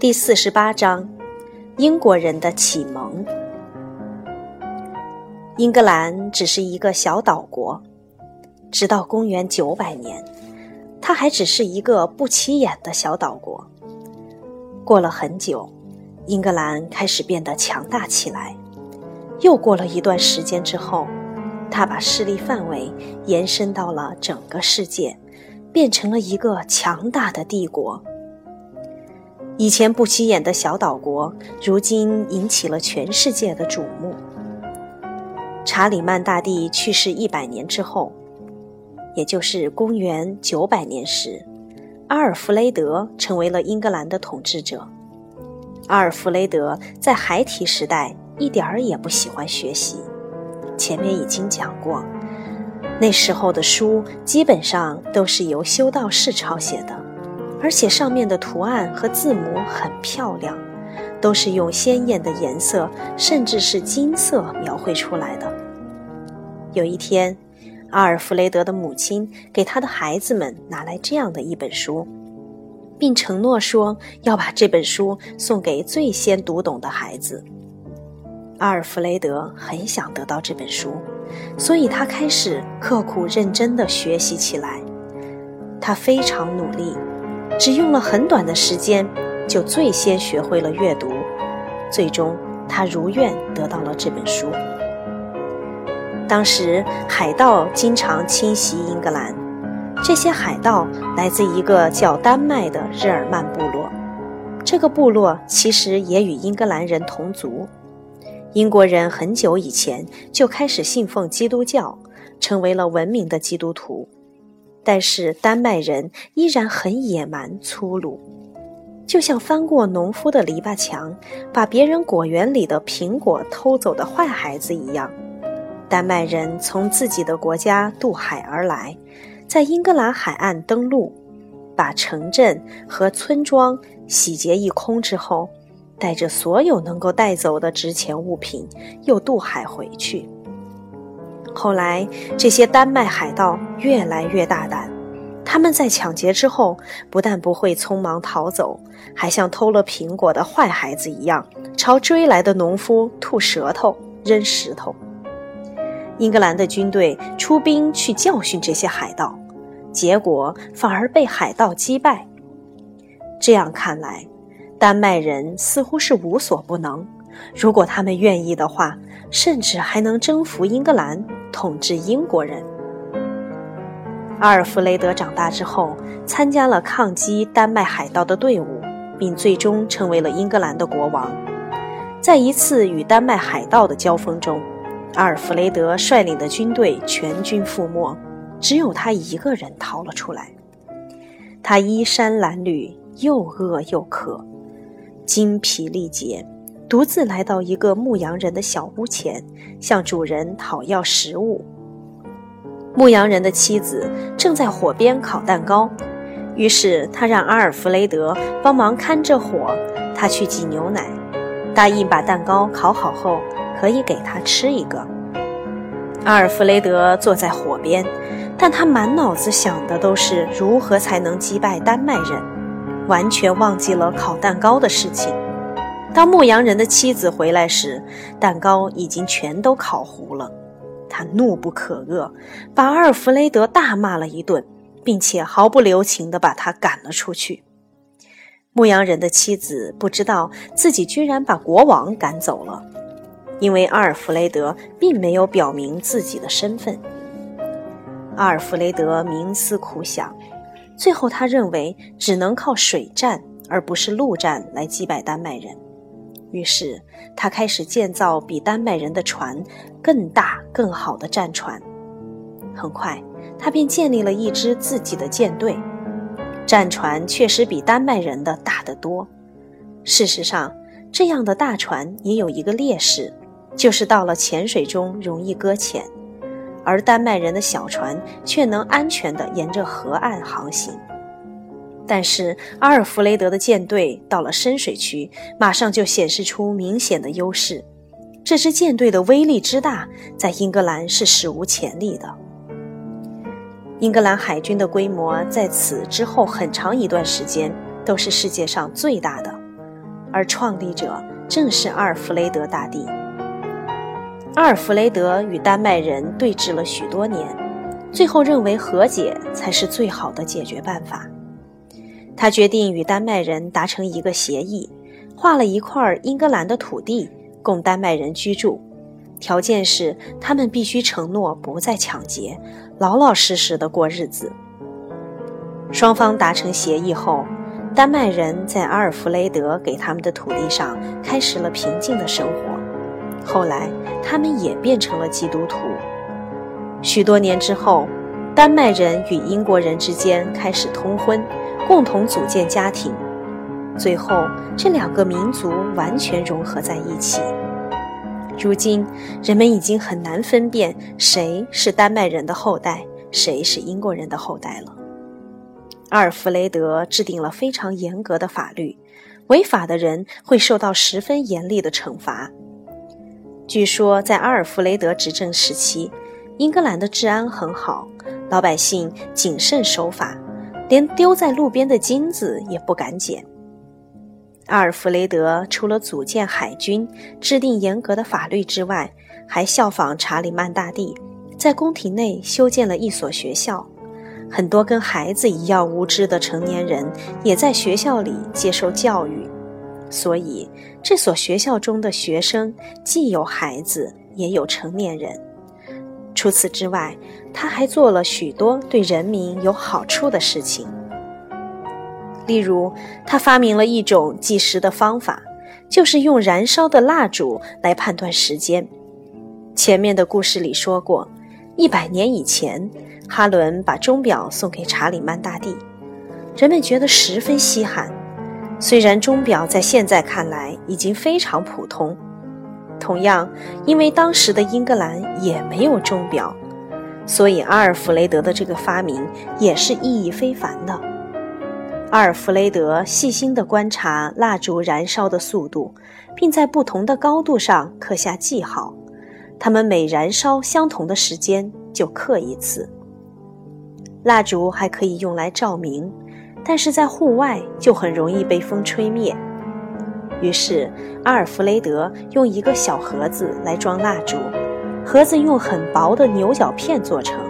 第四十八章：英国人的启蒙。英格兰只是一个小岛国，直到公元九百年，它还只是一个不起眼的小岛国。过了很久，英格兰开始变得强大起来。又过了一段时间之后，它把势力范围延伸到了整个世界，变成了一个强大的帝国。以前不起眼的小岛国，如今引起了全世界的瞩目。查理曼大帝去世一百年之后，也就是公元九百年时，阿尔弗雷德成为了英格兰的统治者。阿尔弗雷德在孩提时代一点儿也不喜欢学习，前面已经讲过，那时候的书基本上都是由修道士抄写的。而且上面的图案和字母很漂亮，都是用鲜艳的颜色，甚至是金色描绘出来的。有一天，阿尔弗雷德的母亲给他的孩子们拿来这样的一本书，并承诺说要把这本书送给最先读懂的孩子。阿尔弗雷德很想得到这本书，所以他开始刻苦认真地学习起来。他非常努力。只用了很短的时间，就最先学会了阅读。最终，他如愿得到了这本书。当时，海盗经常侵袭英格兰，这些海盗来自一个叫丹麦的日耳曼部落。这个部落其实也与英格兰人同族。英国人很久以前就开始信奉基督教，成为了文明的基督徒。但是丹麦人依然很野蛮粗鲁，就像翻过农夫的篱笆墙，把别人果园里的苹果偷走的坏孩子一样。丹麦人从自己的国家渡海而来，在英格兰海岸登陆，把城镇和村庄洗劫一空之后，带着所有能够带走的值钱物品，又渡海回去。后来，这些丹麦海盗越来越大胆。他们在抢劫之后，不但不会匆忙逃走，还像偷了苹果的坏孩子一样，朝追来的农夫吐舌头、扔石头。英格兰的军队出兵去教训这些海盗，结果反而被海盗击败。这样看来，丹麦人似乎是无所不能。如果他们愿意的话，甚至还能征服英格兰。统治英国人。阿尔弗雷德长大之后，参加了抗击丹麦海盗的队伍，并最终成为了英格兰的国王。在一次与丹麦海盗的交锋中，阿尔弗雷德率领的军队全军覆没，只有他一个人逃了出来。他衣衫褴褛，又饿又渴，精疲力竭。独自来到一个牧羊人的小屋前，向主人讨要食物。牧羊人的妻子正在火边烤蛋糕，于是他让阿尔弗雷德帮忙看着火，他去挤牛奶，答应把蛋糕烤好后可以给他吃一个。阿尔弗雷德坐在火边，但他满脑子想的都是如何才能击败丹麦人，完全忘记了烤蛋糕的事情。当牧羊人的妻子回来时，蛋糕已经全都烤糊了。他怒不可遏，把阿尔弗雷德大骂了一顿，并且毫不留情地把他赶了出去。牧羊人的妻子不知道自己居然把国王赶走了，因为阿尔弗雷德并没有表明自己的身份。阿尔弗雷德冥思苦想，最后他认为只能靠水战而不是陆战来击败丹麦人。于是，他开始建造比丹麦人的船更大、更好的战船。很快，他便建立了一支自己的舰队。战船确实比丹麦人的大得多。事实上，这样的大船也有一个劣势，就是到了浅水中容易搁浅，而丹麦人的小船却能安全地沿着河岸航行。但是阿尔弗雷德的舰队到了深水区，马上就显示出明显的优势。这支舰队的威力之大，在英格兰是史无前例的。英格兰海军的规模在此之后很长一段时间都是世界上最大的。而创立者正是阿尔弗雷德大帝。阿尔弗雷德与丹麦人对峙了许多年，最后认为和解才是最好的解决办法。他决定与丹麦人达成一个协议，划了一块英格兰的土地供丹麦人居住，条件是他们必须承诺不再抢劫，老老实实的过日子。双方达成协议后，丹麦人在阿尔弗雷德给他们的土地上开始了平静的生活。后来，他们也变成了基督徒。许多年之后，丹麦人与英国人之间开始通婚，共同组建家庭。最后，这两个民族完全融合在一起。如今，人们已经很难分辨谁是丹麦人的后代，谁是英国人的后代了。阿尔弗雷德制定了非常严格的法律，违法的人会受到十分严厉的惩罚。据说，在阿尔弗雷德执政时期，英格兰的治安很好，老百姓谨慎守法，连丢在路边的金子也不敢捡。阿尔弗雷德除了组建海军、制定严格的法律之外，还效仿查理曼大帝，在宫廷内修建了一所学校，很多跟孩子一样无知的成年人也在学校里接受教育。所以，这所学校中的学生既有孩子，也有成年人。除此之外，他还做了许多对人民有好处的事情。例如，他发明了一种计时的方法，就是用燃烧的蜡烛来判断时间。前面的故事里说过，一百年以前，哈伦把钟表送给查理曼大帝，人们觉得十分稀罕。虽然钟表在现在看来已经非常普通，同样，因为当时的英格兰也没有钟表，所以阿尔弗雷德的这个发明也是意义非凡的。阿尔弗雷德细心地观察蜡烛燃烧的速度，并在不同的高度上刻下记号，它们每燃烧相同的时间就刻一次。蜡烛还可以用来照明。但是在户外就很容易被风吹灭，于是阿尔弗雷德用一个小盒子来装蜡烛，盒子用很薄的牛角片做成，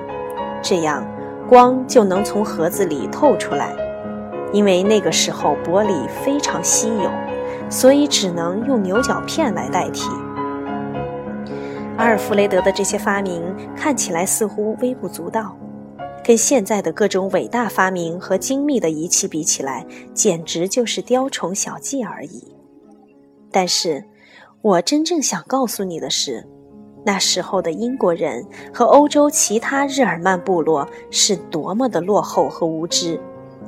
这样光就能从盒子里透出来。因为那个时候玻璃非常稀有，所以只能用牛角片来代替。阿尔弗雷德的这些发明看起来似乎微不足道。跟现在的各种伟大发明和精密的仪器比起来，简直就是雕虫小技而已。但是，我真正想告诉你的是，那时候的英国人和欧洲其他日耳曼部落是多么的落后和无知，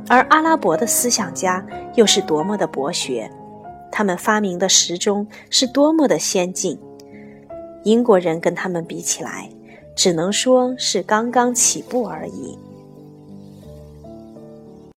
而阿拉伯的思想家又是多么的博学，他们发明的时钟是多么的先进。英国人跟他们比起来。只能说是刚刚起步而已。